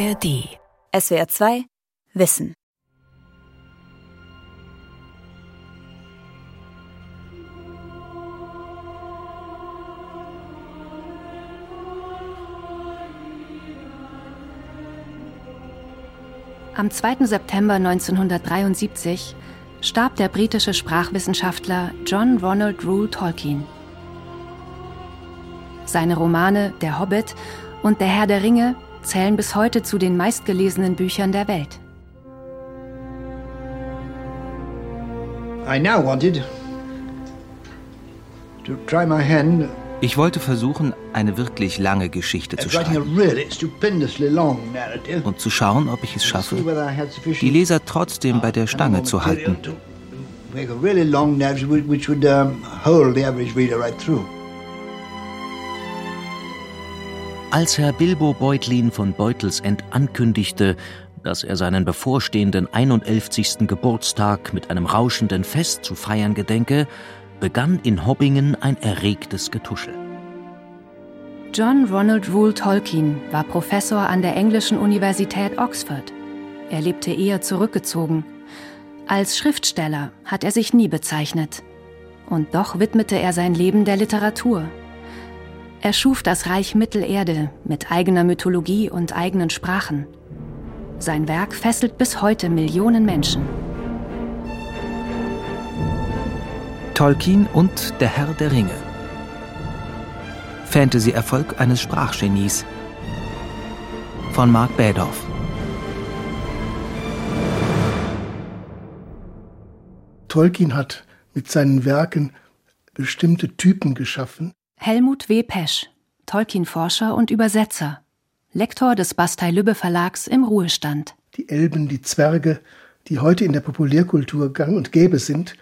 ARD. SWR 2 Wissen. Am 2. September 1973 starb der britische Sprachwissenschaftler John Ronald Rule Tolkien. Seine Romane Der Hobbit und Der Herr der Ringe zählen bis heute zu den meistgelesenen Büchern der Welt. Ich wollte versuchen, eine wirklich lange Geschichte zu schreiben und zu schauen, ob ich es schaffe, die Leser trotzdem bei der Stange zu halten. Als Herr Bilbo Beutlin von Beutelsend ankündigte, dass er seinen bevorstehenden 91. Geburtstag mit einem rauschenden Fest zu feiern gedenke, begann in Hobbingen ein erregtes Getuschel. John Ronald Rule Tolkien war Professor an der englischen Universität Oxford. Er lebte eher zurückgezogen. Als Schriftsteller hat er sich nie bezeichnet. Und doch widmete er sein Leben der Literatur. Er schuf das Reich Mittelerde mit eigener Mythologie und eigenen Sprachen. Sein Werk fesselt bis heute Millionen Menschen. Tolkien und der Herr der Ringe. Fantasy-Erfolg eines Sprachgenies. Von Mark Bädorf. Tolkien hat mit seinen Werken bestimmte Typen geschaffen, Helmut W. Pesch, Tolkien-Forscher und Übersetzer, Lektor des Bastei-Lübbe Verlags im Ruhestand. Die Elben, die Zwerge, die heute in der Populärkultur gang und gäbe sind,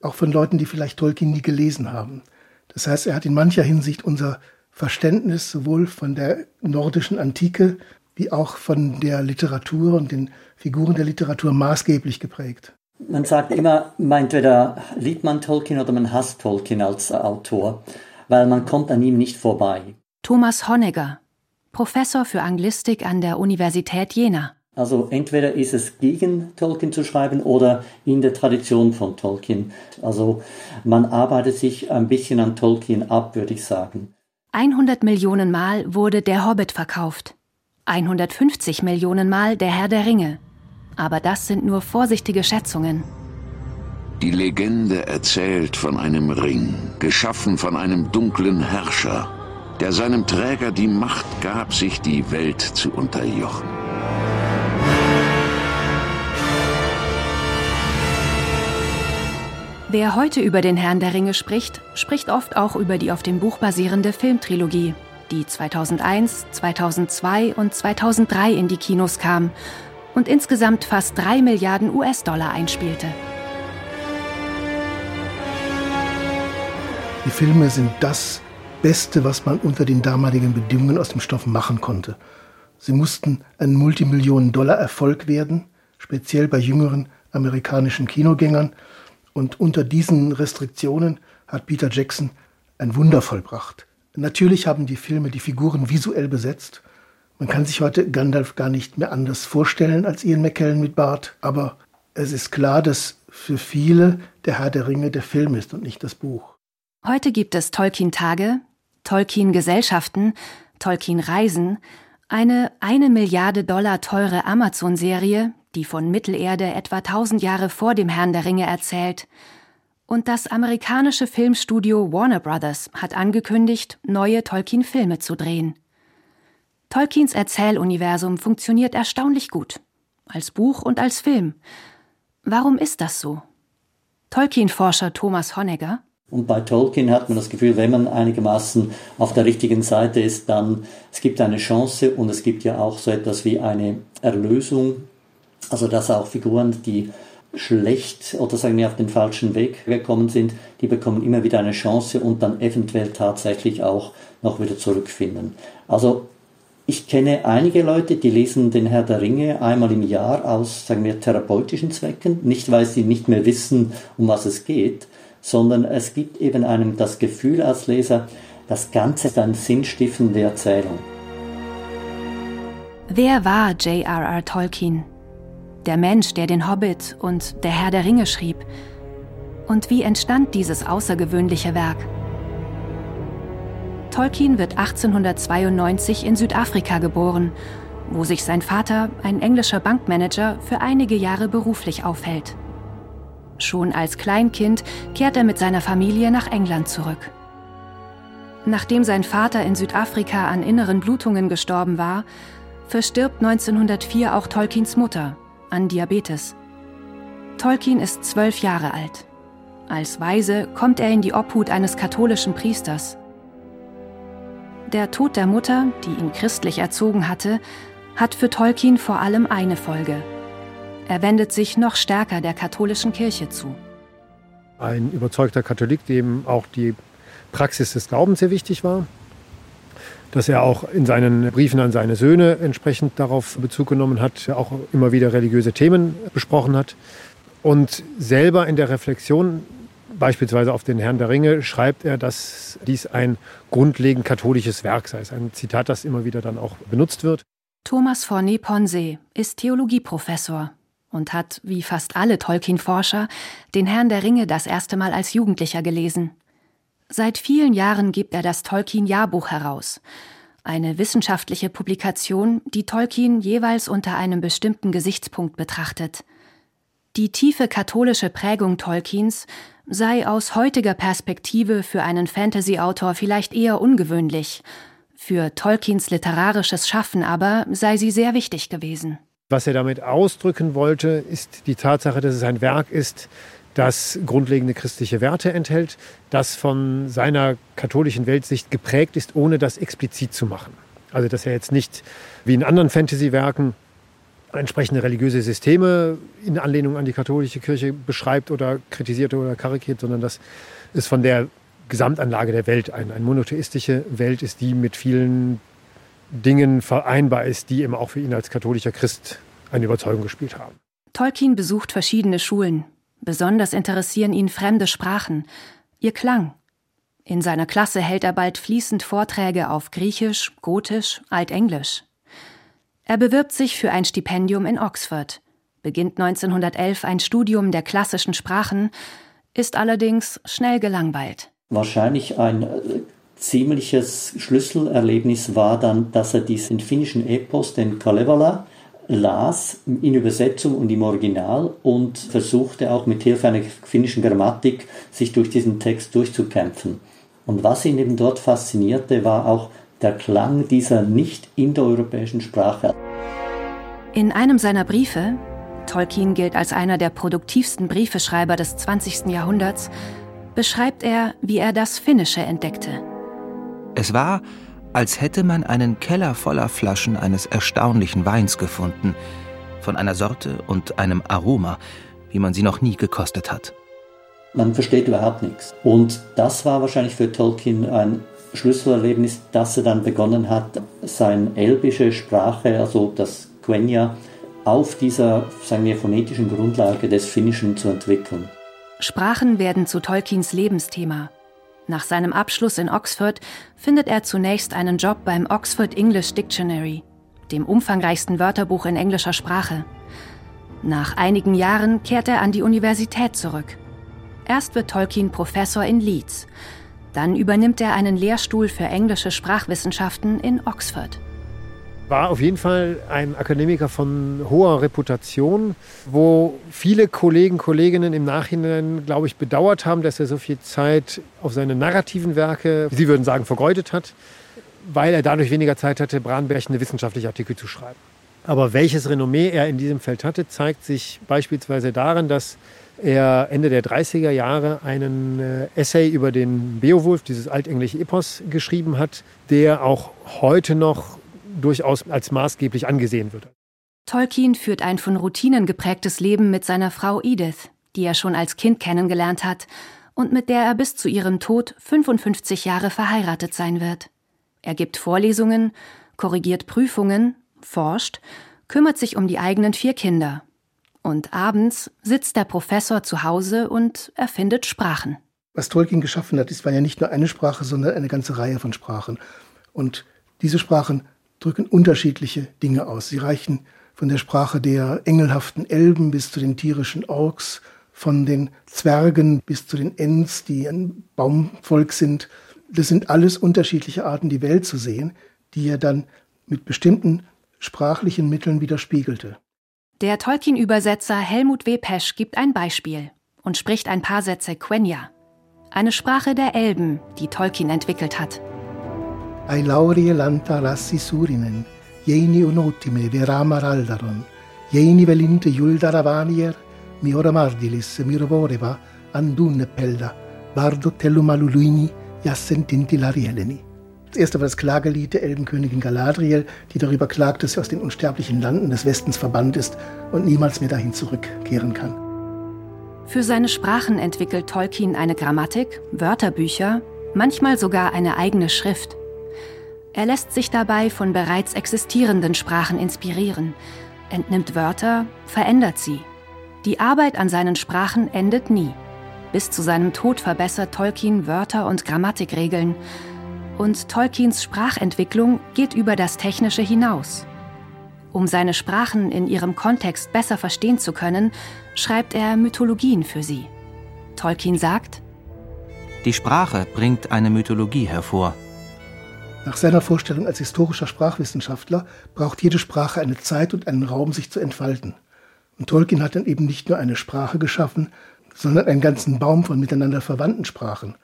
auch von Leuten, die vielleicht Tolkien nie gelesen haben. Das heißt, er hat in mancher Hinsicht unser Verständnis sowohl von der nordischen Antike wie auch von der Literatur und den Figuren der Literatur maßgeblich geprägt. Man sagt immer, entweder liebt man Tolkien oder man hasst Tolkien als Autor weil man kommt an ihm nicht vorbei. Thomas Honegger, Professor für Anglistik an der Universität Jena. Also entweder ist es gegen Tolkien zu schreiben oder in der Tradition von Tolkien. Also man arbeitet sich ein bisschen an Tolkien ab, würde ich sagen. 100 Millionen Mal wurde Der Hobbit verkauft. 150 Millionen Mal Der Herr der Ringe. Aber das sind nur vorsichtige Schätzungen. Die Legende erzählt von einem Ring, geschaffen von einem dunklen Herrscher, der seinem Träger die Macht gab, sich die Welt zu unterjochen. Wer heute über den Herrn der Ringe spricht, spricht oft auch über die auf dem Buch basierende Filmtrilogie, die 2001, 2002 und 2003 in die Kinos kam und insgesamt fast drei Milliarden US-Dollar einspielte. Die Filme sind das Beste, was man unter den damaligen Bedingungen aus dem Stoff machen konnte. Sie mussten ein Multimillionen-Dollar-Erfolg werden, speziell bei jüngeren amerikanischen Kinogängern. Und unter diesen Restriktionen hat Peter Jackson ein Wunder vollbracht. Natürlich haben die Filme die Figuren visuell besetzt. Man kann sich heute Gandalf gar nicht mehr anders vorstellen als Ian McKellen mit Bart. Aber es ist klar, dass für viele der Herr der Ringe der Film ist und nicht das Buch. Heute gibt es Tolkien-Tage, Tolkien-Gesellschaften, Tolkien-Reisen, eine eine Milliarde Dollar teure Amazon-Serie, die von Mittelerde etwa tausend Jahre vor dem Herrn der Ringe erzählt. Und das amerikanische Filmstudio Warner Brothers hat angekündigt, neue Tolkien-Filme zu drehen. Tolkiens Erzähluniversum funktioniert erstaunlich gut. Als Buch und als Film. Warum ist das so? Tolkien-Forscher Thomas Honegger und bei Tolkien hat man das Gefühl, wenn man einigermaßen auf der richtigen Seite ist, dann es gibt eine Chance und es gibt ja auch so etwas wie eine Erlösung. Also dass auch Figuren, die schlecht oder sagen wir auf den falschen Weg gekommen sind, die bekommen immer wieder eine Chance und dann eventuell tatsächlich auch noch wieder zurückfinden. Also ich kenne einige Leute, die lesen den Herr der Ringe einmal im Jahr aus, sagen wir, therapeutischen Zwecken, nicht weil sie nicht mehr wissen, um was es geht, sondern es gibt eben einem das Gefühl als Leser, das Ganze ist eine sinnstiftende Erzählung. Wer war J.R.R. Tolkien? Der Mensch, der den Hobbit und der Herr der Ringe schrieb. Und wie entstand dieses außergewöhnliche Werk? Tolkien wird 1892 in Südafrika geboren, wo sich sein Vater, ein englischer Bankmanager, für einige Jahre beruflich aufhält. Schon als Kleinkind kehrt er mit seiner Familie nach England zurück. Nachdem sein Vater in Südafrika an inneren Blutungen gestorben war, verstirbt 1904 auch Tolkiens Mutter an Diabetes. Tolkien ist zwölf Jahre alt. Als Weise kommt er in die Obhut eines katholischen Priesters. Der Tod der Mutter, die ihn christlich erzogen hatte, hat für Tolkien vor allem eine Folge. Er wendet sich noch stärker der katholischen Kirche zu. Ein überzeugter Katholik, dem auch die Praxis des Glaubens sehr wichtig war. Dass er auch in seinen Briefen an seine Söhne entsprechend darauf Bezug genommen hat, auch immer wieder religiöse Themen besprochen hat. Und selber in der Reflexion Beispielsweise auf den Herrn der Ringe schreibt er, dass dies ein grundlegend katholisches Werk sei. Ein Zitat, das immer wieder dann auch benutzt wird. Thomas Forney Ponse ist Theologieprofessor und hat, wie fast alle Tolkien-Forscher, den Herrn der Ringe das erste Mal als Jugendlicher gelesen. Seit vielen Jahren gibt er das Tolkien-Jahrbuch heraus, eine wissenschaftliche Publikation, die Tolkien jeweils unter einem bestimmten Gesichtspunkt betrachtet. Die tiefe katholische Prägung Tolkiens sei aus heutiger Perspektive für einen Fantasy-Autor vielleicht eher ungewöhnlich. Für Tolkiens literarisches Schaffen aber sei sie sehr wichtig gewesen. Was er damit ausdrücken wollte, ist die Tatsache, dass es ein Werk ist, das grundlegende christliche Werte enthält, das von seiner katholischen Weltsicht geprägt ist, ohne das explizit zu machen. Also dass er jetzt nicht wie in anderen Fantasy-Werken entsprechende religiöse Systeme in Anlehnung an die katholische Kirche beschreibt oder kritisiert oder karikiert, sondern dass es von der Gesamtanlage der Welt ein, eine monotheistische Welt ist, die mit vielen Dingen vereinbar ist, die eben auch für ihn als katholischer Christ eine Überzeugung gespielt haben. Tolkien besucht verschiedene Schulen. Besonders interessieren ihn fremde Sprachen, ihr Klang. In seiner Klasse hält er bald fließend Vorträge auf Griechisch, Gotisch, Altenglisch. Er bewirbt sich für ein Stipendium in Oxford, beginnt 1911 ein Studium der klassischen Sprachen, ist allerdings schnell gelangweilt. Wahrscheinlich ein äh, ziemliches Schlüsselerlebnis war dann, dass er diesen finnischen Epos, den Kalevala, las in Übersetzung und im Original und versuchte auch mit Hilfe einer finnischen Grammatik sich durch diesen Text durchzukämpfen. Und was ihn eben dort faszinierte, war auch der Klang dieser nicht indoeuropäischen Sprache. In einem seiner Briefe, Tolkien gilt als einer der produktivsten Briefeschreiber des 20. Jahrhunderts, beschreibt er, wie er das Finnische entdeckte. Es war, als hätte man einen Keller voller Flaschen eines erstaunlichen Weins gefunden, von einer Sorte und einem Aroma, wie man sie noch nie gekostet hat. Man versteht überhaupt nichts. Und das war wahrscheinlich für Tolkien ein Schlüsselerlebnis, dass er dann begonnen hat, seine elbische Sprache, also das Quenya, auf dieser, sagen wir, phonetischen Grundlage des Finnischen zu entwickeln. Sprachen werden zu Tolkiens Lebensthema. Nach seinem Abschluss in Oxford findet er zunächst einen Job beim Oxford English Dictionary, dem umfangreichsten Wörterbuch in englischer Sprache. Nach einigen Jahren kehrt er an die Universität zurück. Erst wird Tolkien Professor in Leeds, dann übernimmt er einen Lehrstuhl für englische Sprachwissenschaften in Oxford. War auf jeden Fall ein Akademiker von hoher Reputation, wo viele Kollegen, Kolleginnen im Nachhinein, glaube ich, bedauert haben, dass er so viel Zeit auf seine narrativen Werke, Sie würden sagen, vergeudet hat, weil er dadurch weniger Zeit hatte, Braunberg wissenschaftliche Artikel zu schreiben. Aber welches Renommee er in diesem Feld hatte, zeigt sich beispielsweise darin, dass er Ende der 30er Jahre einen äh, Essay über den Beowulf, dieses altenglische Epos, geschrieben hat, der auch heute noch durchaus als maßgeblich angesehen wird. Tolkien führt ein von Routinen geprägtes Leben mit seiner Frau Edith, die er schon als Kind kennengelernt hat und mit der er bis zu ihrem Tod 55 Jahre verheiratet sein wird. Er gibt Vorlesungen, korrigiert Prüfungen, forscht, kümmert sich um die eigenen vier Kinder und abends sitzt der Professor zu Hause und erfindet Sprachen. Was Tolkien geschaffen hat, ist war ja nicht nur eine Sprache, sondern eine ganze Reihe von Sprachen. Und diese Sprachen, drücken unterschiedliche Dinge aus. Sie reichen von der Sprache der engelhaften Elben bis zu den tierischen Orks, von den Zwergen bis zu den Ents, die ein Baumvolk sind. Das sind alles unterschiedliche Arten, die Welt zu sehen, die er dann mit bestimmten sprachlichen Mitteln widerspiegelte. Der Tolkien-Übersetzer Helmut W. Pesch gibt ein Beispiel und spricht ein paar Sätze Quenya, eine Sprache der Elben, die Tolkien entwickelt hat. Ai laurie lanta rassi surinen, jeini unotime veramar aldaron, jeini velinte juldaravanier, miora mardilis mirovoreva, andunne pelda, bardo tellumaluluini, jassentinti larieleni. Das erste war das Klagelied der Elbenkönigin Galadriel, die darüber klagt, dass sie aus den unsterblichen Landen des Westens verbannt ist und niemals mehr dahin zurückkehren kann. Für seine Sprachen entwickelt Tolkien eine Grammatik, Wörterbücher, manchmal sogar eine eigene Schrift. Er lässt sich dabei von bereits existierenden Sprachen inspirieren, entnimmt Wörter, verändert sie. Die Arbeit an seinen Sprachen endet nie. Bis zu seinem Tod verbessert Tolkien Wörter und Grammatikregeln. Und Tolkiens Sprachentwicklung geht über das Technische hinaus. Um seine Sprachen in ihrem Kontext besser verstehen zu können, schreibt er Mythologien für sie. Tolkien sagt, Die Sprache bringt eine Mythologie hervor. Nach seiner Vorstellung als historischer Sprachwissenschaftler braucht jede Sprache eine Zeit und einen Raum, sich zu entfalten. Und Tolkien hat dann eben nicht nur eine Sprache geschaffen, sondern einen ganzen Baum von miteinander verwandten Sprachen.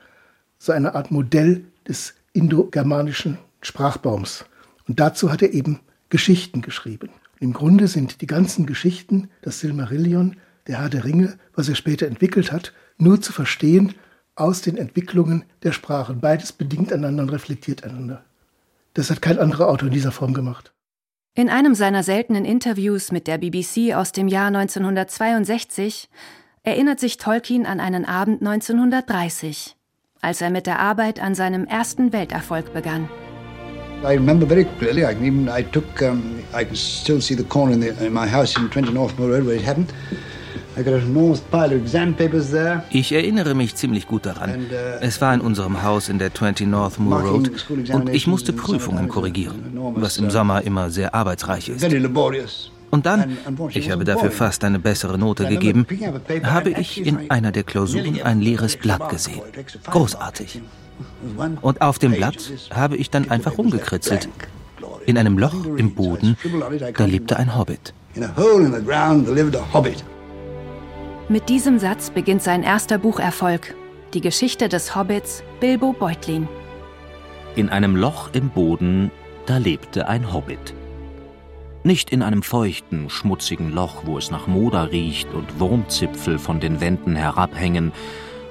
So eine Art Modell des indogermanischen Sprachbaums. Und dazu hat er eben Geschichten geschrieben. Und Im Grunde sind die ganzen Geschichten, das Silmarillion, der Herr der Ringe, was er später entwickelt hat, nur zu verstehen aus den Entwicklungen der Sprachen. Beides bedingt einander und reflektiert einander. Das hat kein anderer Autor in dieser Form gemacht. In einem seiner seltenen Interviews mit der BBC aus dem Jahr 1962 erinnert sich Tolkien an einen Abend 1930, als er mit der Arbeit an seinem ersten Welterfolg begann. I remember very clearly. I can even I took um, I can still see the corner in, the, in my house in 20 Northmore Road where it happened. Ich erinnere mich ziemlich gut daran. Es war in unserem Haus in der 20 North Moor Road und ich musste Prüfungen korrigieren, was im Sommer immer sehr arbeitsreich ist. Und dann, ich habe dafür fast eine bessere Note gegeben, habe ich in einer der Klausuren ein leeres Blatt gesehen. Großartig. Und auf dem Blatt habe ich dann einfach rumgekritzelt. In einem Loch im Boden, da lebte ein Hobbit. In a hole in the ground there lived a hobbit. Mit diesem Satz beginnt sein erster Bucherfolg, die Geschichte des Hobbits Bilbo Beutlin. In einem Loch im Boden, da lebte ein Hobbit. Nicht in einem feuchten, schmutzigen Loch, wo es nach Moder riecht und Wurmzipfel von den Wänden herabhängen,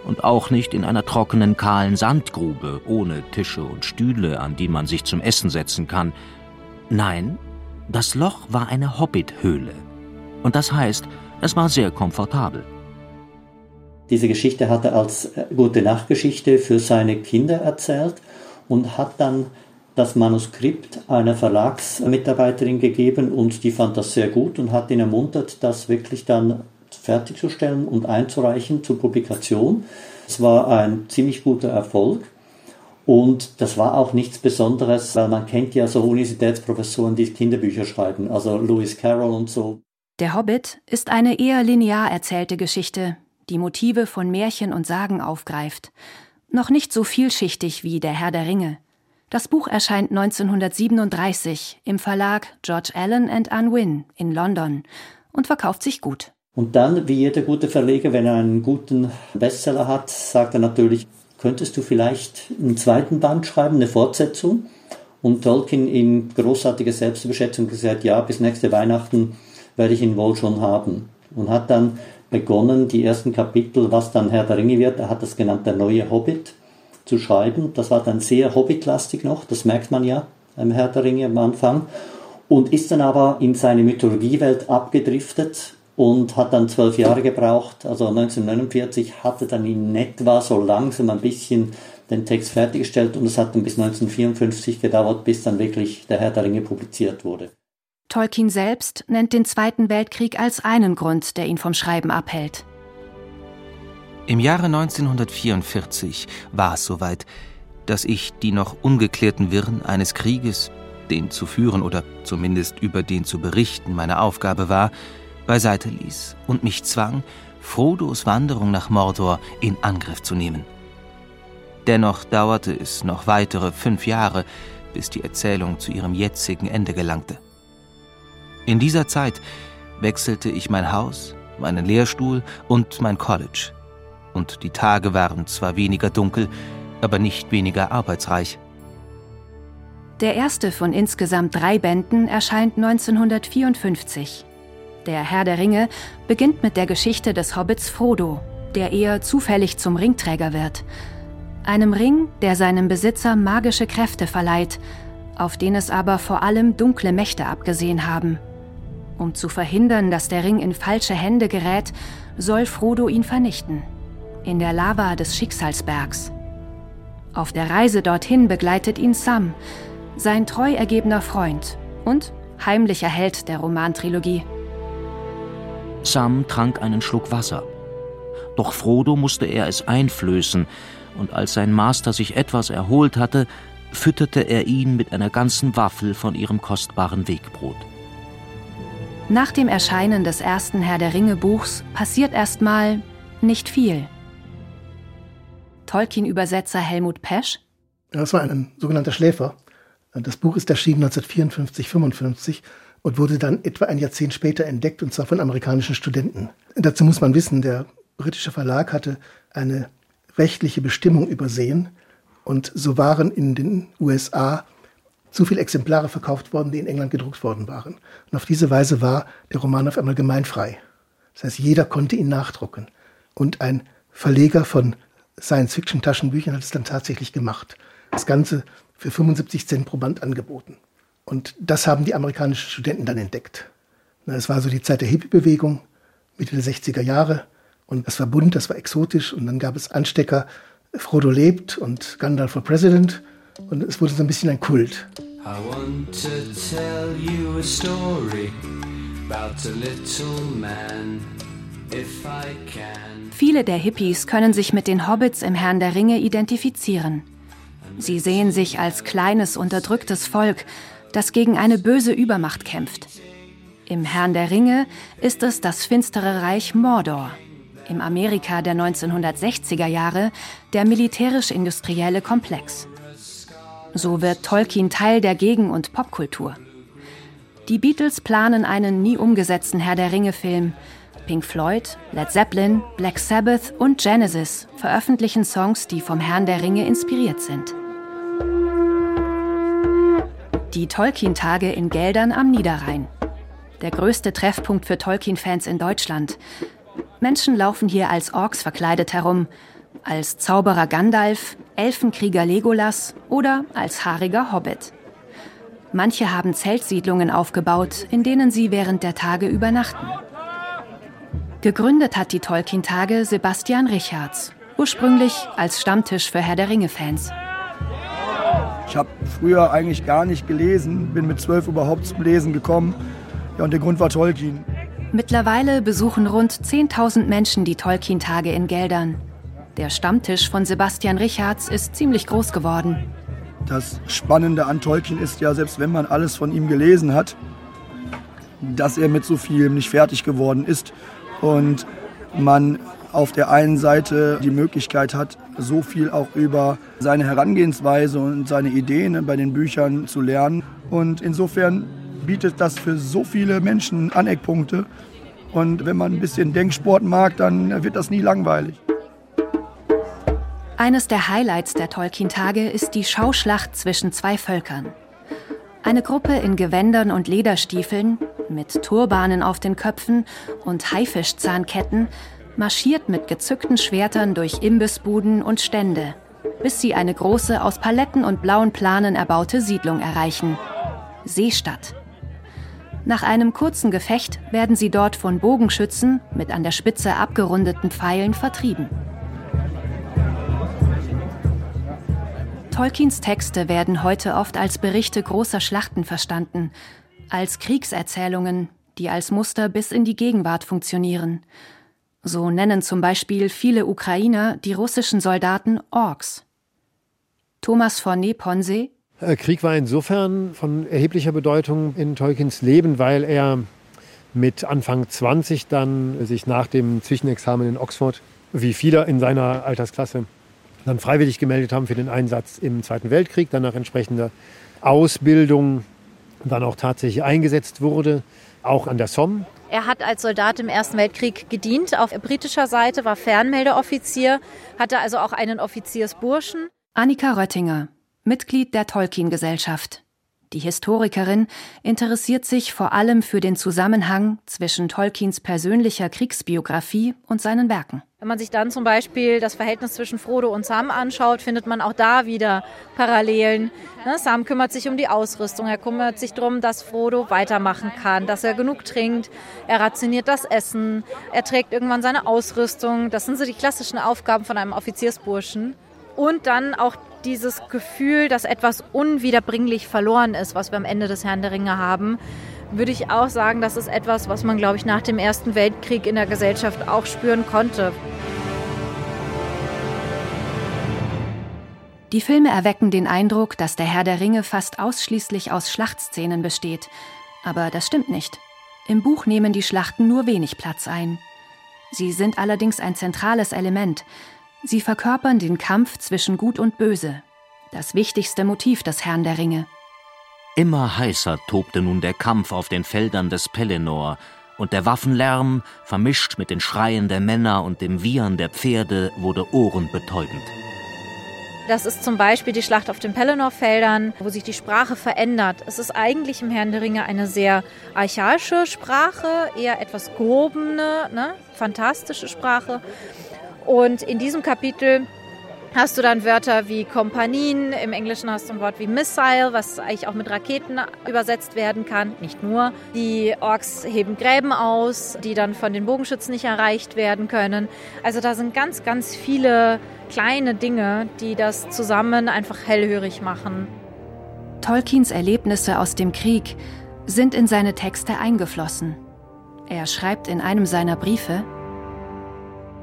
und auch nicht in einer trockenen, kahlen Sandgrube ohne Tische und Stühle, an die man sich zum Essen setzen kann. Nein, das Loch war eine Hobbithöhle. Und das heißt, es war sehr komfortabel. Diese Geschichte hat er als äh, gute Nachtgeschichte für seine Kinder erzählt und hat dann das Manuskript einer Verlagsmitarbeiterin gegeben und die fand das sehr gut und hat ihn ermuntert, das wirklich dann fertigzustellen und einzureichen zur Publikation. Es war ein ziemlich guter Erfolg. Und das war auch nichts Besonderes, weil man kennt ja so Universitätsprofessoren, die Kinderbücher schreiben, also Lewis Carroll und so. Der Hobbit ist eine eher linear erzählte Geschichte, die Motive von Märchen und Sagen aufgreift. Noch nicht so vielschichtig wie Der Herr der Ringe. Das Buch erscheint 1937 im Verlag George Allen and Unwin in London und verkauft sich gut. Und dann, wie jeder gute Verleger, wenn er einen guten Bestseller hat, sagt er natürlich, könntest du vielleicht einen zweiten Band schreiben, eine Fortsetzung? Und Tolkien in großartiger Selbstüberschätzung gesagt, ja, bis nächste Weihnachten werde ich ihn wohl schon haben. Und hat dann begonnen, die ersten Kapitel, was dann Herr der Ringe wird, er hat das genannt, der neue Hobbit, zu schreiben. Das war dann sehr Hobbit-lastig noch, das merkt man ja im Herr der Ringe am Anfang. Und ist dann aber in seine Mythologiewelt abgedriftet und hat dann zwölf Jahre gebraucht. Also 1949 hatte dann in etwa so langsam ein bisschen den Text fertiggestellt und es hat dann bis 1954 gedauert, bis dann wirklich der Herr der Ringe publiziert wurde. Tolkien selbst nennt den Zweiten Weltkrieg als einen Grund, der ihn vom Schreiben abhält. Im Jahre 1944 war es soweit, dass ich die noch ungeklärten Wirren eines Krieges, den zu führen oder zumindest über den zu berichten meine Aufgabe war, beiseite ließ und mich zwang, Frodos Wanderung nach Mordor in Angriff zu nehmen. Dennoch dauerte es noch weitere fünf Jahre, bis die Erzählung zu ihrem jetzigen Ende gelangte. In dieser Zeit wechselte ich mein Haus, meinen Lehrstuhl und mein College. Und die Tage waren zwar weniger dunkel, aber nicht weniger arbeitsreich. Der erste von insgesamt drei Bänden erscheint 1954. Der Herr der Ringe beginnt mit der Geschichte des Hobbits Frodo, der eher zufällig zum Ringträger wird. Einem Ring, der seinem Besitzer magische Kräfte verleiht, auf den es aber vor allem dunkle Mächte abgesehen haben. Um zu verhindern, dass der Ring in falsche Hände gerät, soll Frodo ihn vernichten. In der Lava des Schicksalsbergs. Auf der Reise dorthin begleitet ihn Sam, sein treu ergebener Freund und heimlicher Held der Romantrilogie. Sam trank einen Schluck Wasser. Doch Frodo musste er es einflößen, und als sein Master sich etwas erholt hatte, fütterte er ihn mit einer ganzen Waffel von ihrem kostbaren Wegbrot. Nach dem Erscheinen des ersten Herr der Ringe Buchs passiert erstmal nicht viel. Tolkien-Übersetzer Helmut Pesch. Das war ein sogenannter Schläfer. Das Buch ist erschienen 1954, 55 und wurde dann etwa ein Jahrzehnt später entdeckt, und zwar von amerikanischen Studenten. Dazu muss man wissen, der britische Verlag hatte eine rechtliche Bestimmung übersehen und so waren in den USA zu viele Exemplare verkauft worden, die in England gedruckt worden waren. Und auf diese Weise war der Roman auf einmal gemeinfrei. Das heißt, jeder konnte ihn nachdrucken. Und ein Verleger von Science-Fiction-Taschenbüchern hat es dann tatsächlich gemacht. Das Ganze für 75 Cent pro Band angeboten. Und das haben die amerikanischen Studenten dann entdeckt. Es war so die Zeit der Hippie-Bewegung, Mitte der 60er Jahre. Und das war bunt, das war exotisch. Und dann gab es Anstecker, Frodo lebt und Gandalf for President. Und es wurde so ein bisschen ein Kult. I want to tell you a story about a little man, if I can. Viele der Hippies können sich mit den Hobbits im Herrn der Ringe identifizieren. Sie sehen sich als kleines, unterdrücktes Volk, das gegen eine böse Übermacht kämpft. Im Herrn der Ringe ist es das finstere Reich Mordor. Im Amerika der 1960er Jahre der militärisch-industrielle Komplex. So wird Tolkien Teil der Gegen- und Popkultur. Die Beatles planen einen nie umgesetzten Herr der Ringe-Film. Pink Floyd, Led Zeppelin, Black Sabbath und Genesis veröffentlichen Songs, die vom Herrn der Ringe inspiriert sind. Die Tolkien-Tage in Geldern am Niederrhein. Der größte Treffpunkt für Tolkien-Fans in Deutschland. Menschen laufen hier als Orks verkleidet herum, als Zauberer Gandalf, Elfenkrieger Legolas oder als haariger Hobbit. Manche haben Zeltsiedlungen aufgebaut, in denen sie während der Tage übernachten. Gegründet hat die Tolkien-Tage Sebastian Richards, ursprünglich als Stammtisch für Herr der Ringe-Fans. Ich habe früher eigentlich gar nicht gelesen, bin mit zwölf überhaupt zum Lesen gekommen. Ja, und der Grund war Tolkien. Mittlerweile besuchen rund 10.000 Menschen die Tolkien-Tage in Geldern. Der Stammtisch von Sebastian Richards ist ziemlich groß geworden. Das Spannende an Tolkien ist ja, selbst wenn man alles von ihm gelesen hat, dass er mit so viel nicht fertig geworden ist und man auf der einen Seite die Möglichkeit hat, so viel auch über seine Herangehensweise und seine Ideen bei den Büchern zu lernen. Und insofern bietet das für so viele Menschen Aneckpunkte. Und wenn man ein bisschen Denksport mag, dann wird das nie langweilig. Eines der Highlights der Tolkien-Tage ist die Schauschlacht zwischen zwei Völkern. Eine Gruppe in Gewändern und Lederstiefeln, mit Turbanen auf den Köpfen und Haifischzahnketten marschiert mit gezückten Schwertern durch Imbissbuden und Stände, bis sie eine große, aus Paletten und blauen Planen erbaute Siedlung erreichen. Seestadt. Nach einem kurzen Gefecht werden sie dort von Bogenschützen mit an der Spitze abgerundeten Pfeilen vertrieben. Tolkiens Texte werden heute oft als Berichte großer Schlachten verstanden, als Kriegserzählungen, die als Muster bis in die Gegenwart funktionieren so nennen zum Beispiel viele Ukrainer die russischen Soldaten Orks. Thomas von Neponsee Äh, Krieg war insofern von erheblicher Bedeutung in Tolkiens Leben, weil er mit Anfang 20 dann sich nach dem Zwischenexamen in Oxford, wie viele in seiner Altersklasse, dann freiwillig gemeldet haben für den Einsatz im Zweiten Weltkrieg, dann nach entsprechender Ausbildung dann auch tatsächlich eingesetzt wurde, auch an der Somme. Er hat als Soldat im Ersten Weltkrieg gedient auf britischer Seite, war Fernmeldeoffizier, hatte also auch einen Offiziersburschen. Annika Röttinger, Mitglied der Tolkien-Gesellschaft. Die Historikerin interessiert sich vor allem für den Zusammenhang zwischen Tolkiens persönlicher Kriegsbiografie und seinen Werken. Wenn man sich dann zum Beispiel das Verhältnis zwischen Frodo und Sam anschaut, findet man auch da wieder Parallelen. Ne, Sam kümmert sich um die Ausrüstung, er kümmert sich darum, dass Frodo weitermachen kann, dass er genug trinkt, er rationiert das Essen, er trägt irgendwann seine Ausrüstung. Das sind so die klassischen Aufgaben von einem Offiziersburschen. Und dann auch dieses Gefühl, dass etwas unwiederbringlich verloren ist, was wir am Ende des Herrn der Ringe haben, würde ich auch sagen, das ist etwas, was man, glaube ich, nach dem Ersten Weltkrieg in der Gesellschaft auch spüren konnte. Die Filme erwecken den Eindruck, dass der Herr der Ringe fast ausschließlich aus Schlachtszenen besteht. Aber das stimmt nicht. Im Buch nehmen die Schlachten nur wenig Platz ein. Sie sind allerdings ein zentrales Element, Sie verkörpern den Kampf zwischen Gut und Böse, das wichtigste Motiv des Herrn der Ringe. Immer heißer tobte nun der Kampf auf den Feldern des Pelennor, und der Waffenlärm, vermischt mit den Schreien der Männer und dem Wiehern der Pferde, wurde ohrenbetäubend. Das ist zum Beispiel die Schlacht auf den Pelennor-Feldern, wo sich die Sprache verändert. Es ist eigentlich im Herrn der Ringe eine sehr archaische Sprache, eher etwas gehobene, ne, fantastische Sprache. Und in diesem Kapitel hast du dann Wörter wie Kompanien, im Englischen hast du ein Wort wie Missile, was eigentlich auch mit Raketen übersetzt werden kann, nicht nur. Die Orks heben Gräben aus, die dann von den Bogenschützen nicht erreicht werden können. Also da sind ganz, ganz viele kleine Dinge, die das zusammen einfach hellhörig machen. Tolkiens Erlebnisse aus dem Krieg sind in seine Texte eingeflossen. Er schreibt in einem seiner Briefe,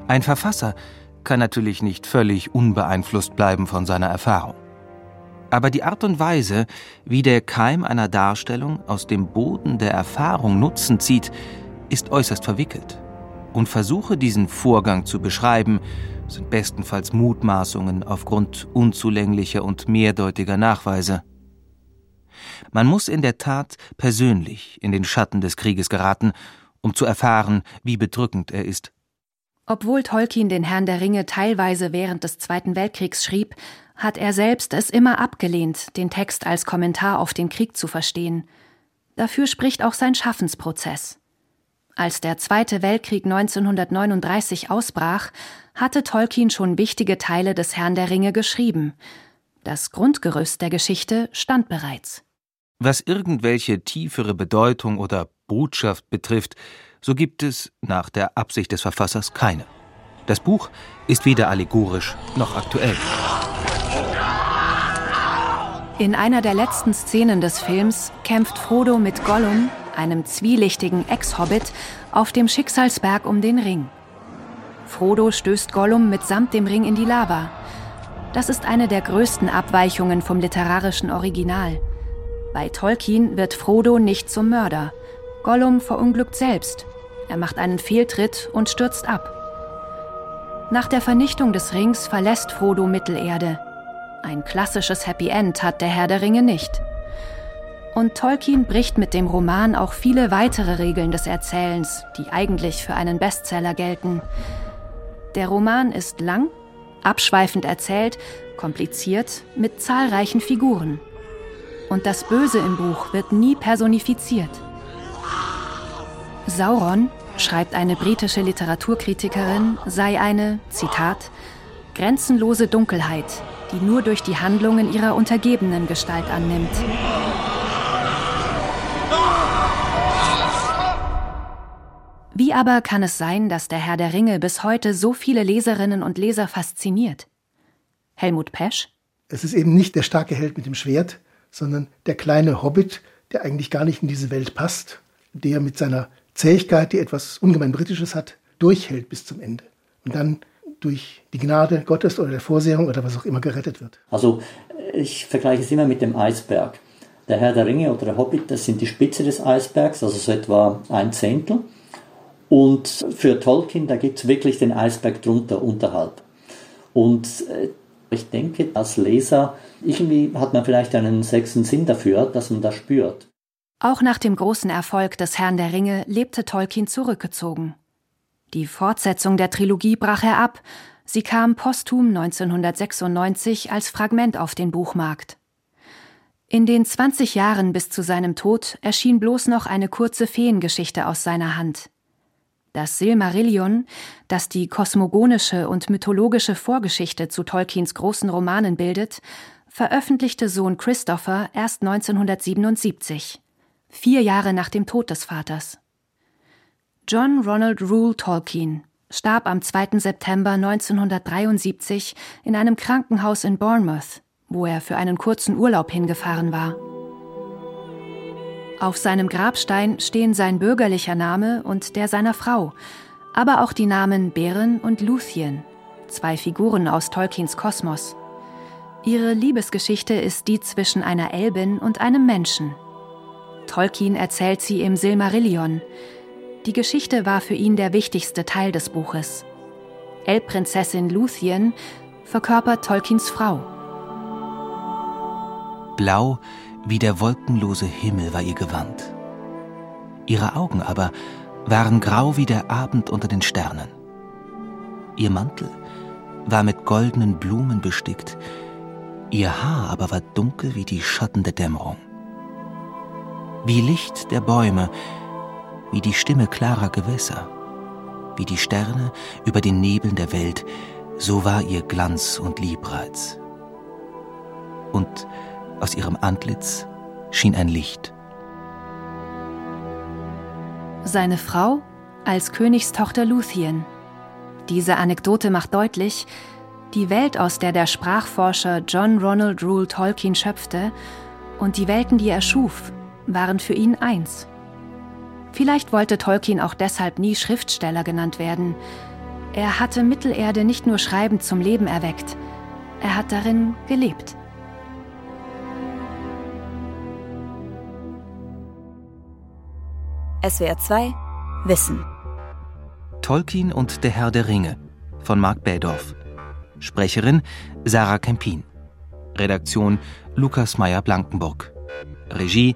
ein Verfasser kann natürlich nicht völlig unbeeinflusst bleiben von seiner Erfahrung. Aber die Art und Weise, wie der Keim einer Darstellung aus dem Boden der Erfahrung Nutzen zieht, ist äußerst verwickelt. Und Versuche, diesen Vorgang zu beschreiben, sind bestenfalls Mutmaßungen aufgrund unzulänglicher und mehrdeutiger Nachweise. Man muss in der Tat persönlich in den Schatten des Krieges geraten, um zu erfahren, wie bedrückend er ist. Obwohl Tolkien den Herrn der Ringe teilweise während des Zweiten Weltkriegs schrieb, hat er selbst es immer abgelehnt, den Text als Kommentar auf den Krieg zu verstehen. Dafür spricht auch sein Schaffensprozess. Als der Zweite Weltkrieg 1939 ausbrach, hatte Tolkien schon wichtige Teile des Herrn der Ringe geschrieben. Das Grundgerüst der Geschichte stand bereits. Was irgendwelche tiefere Bedeutung oder Botschaft betrifft, so gibt es, nach der Absicht des Verfassers, keine. Das Buch ist weder allegorisch noch aktuell. In einer der letzten Szenen des Films kämpft Frodo mit Gollum, einem zwielichtigen Ex-Hobbit, auf dem Schicksalsberg um den Ring. Frodo stößt Gollum mitsamt dem Ring in die Lava. Das ist eine der größten Abweichungen vom literarischen Original. Bei Tolkien wird Frodo nicht zum Mörder. Gollum verunglückt selbst. Er macht einen Fehltritt und stürzt ab. Nach der Vernichtung des Rings verlässt Frodo Mittelerde. Ein klassisches Happy End hat der Herr der Ringe nicht. Und Tolkien bricht mit dem Roman auch viele weitere Regeln des Erzählens, die eigentlich für einen Bestseller gelten. Der Roman ist lang, abschweifend erzählt, kompliziert, mit zahlreichen Figuren. Und das Böse im Buch wird nie personifiziert. Sauron, schreibt eine britische Literaturkritikerin, sei eine, Zitat, grenzenlose Dunkelheit, die nur durch die Handlungen ihrer Untergebenen Gestalt annimmt. Wie aber kann es sein, dass der Herr der Ringe bis heute so viele Leserinnen und Leser fasziniert? Helmut Pesch? Es ist eben nicht der starke Held mit dem Schwert, sondern der kleine Hobbit, der eigentlich gar nicht in diese Welt passt, der mit seiner Zähigkeit, die etwas ungemein Britisches hat, durchhält bis zum Ende. Und dann durch die Gnade Gottes oder der Vorsehung oder was auch immer gerettet wird. Also ich vergleiche es immer mit dem Eisberg. Der Herr der Ringe oder der Hobbit, das sind die Spitze des Eisbergs, also so etwa ein Zehntel. Und für Tolkien, da gibt es wirklich den Eisberg drunter, unterhalb. Und äh, ich denke, als Leser, irgendwie hat man vielleicht einen sechsten Sinn dafür, dass man das spürt. Auch nach dem großen Erfolg des Herrn der Ringe lebte Tolkien zurückgezogen. Die Fortsetzung der Trilogie brach er ab, sie kam posthum 1996 als Fragment auf den Buchmarkt. In den 20 Jahren bis zu seinem Tod erschien bloß noch eine kurze Feengeschichte aus seiner Hand. Das Silmarillion, das die kosmogonische und mythologische Vorgeschichte zu Tolkiens großen Romanen bildet, veröffentlichte Sohn Christopher erst 1977, vier Jahre nach dem Tod des Vaters. John Ronald Rule Tolkien starb am 2. September 1973 in einem Krankenhaus in Bournemouth wo er für einen kurzen Urlaub hingefahren war. Auf seinem Grabstein stehen sein bürgerlicher Name und der seiner Frau, aber auch die Namen Beren und Luthien, zwei Figuren aus Tolkiens Kosmos. Ihre Liebesgeschichte ist die zwischen einer Elbin und einem Menschen. Tolkien erzählt sie im Silmarillion. Die Geschichte war für ihn der wichtigste Teil des Buches. Elbprinzessin Luthien verkörpert Tolkiens Frau. Blau wie der wolkenlose Himmel war ihr Gewand. Ihre Augen aber waren grau wie der Abend unter den Sternen. Ihr Mantel war mit goldenen Blumen bestickt, ihr Haar aber war dunkel wie die Schatten der Dämmerung. Wie Licht der Bäume, wie die Stimme klarer Gewässer, wie die Sterne über den Nebeln der Welt, so war ihr Glanz und Liebreiz. Und aus ihrem Antlitz schien ein Licht. Seine Frau als Königstochter Luthien. Diese Anekdote macht deutlich, die Welt, aus der der Sprachforscher John Ronald Rule Tolkien schöpfte, und die Welten, die er schuf, waren für ihn eins. Vielleicht wollte Tolkien auch deshalb nie Schriftsteller genannt werden. Er hatte Mittelerde nicht nur schreibend zum Leben erweckt, er hat darin gelebt. SWR 2 Wissen. Tolkien und der Herr der Ringe von Marc Bädorf. Sprecherin Sarah Kempin. Redaktion Lukas Meyer-Blankenburg. Regie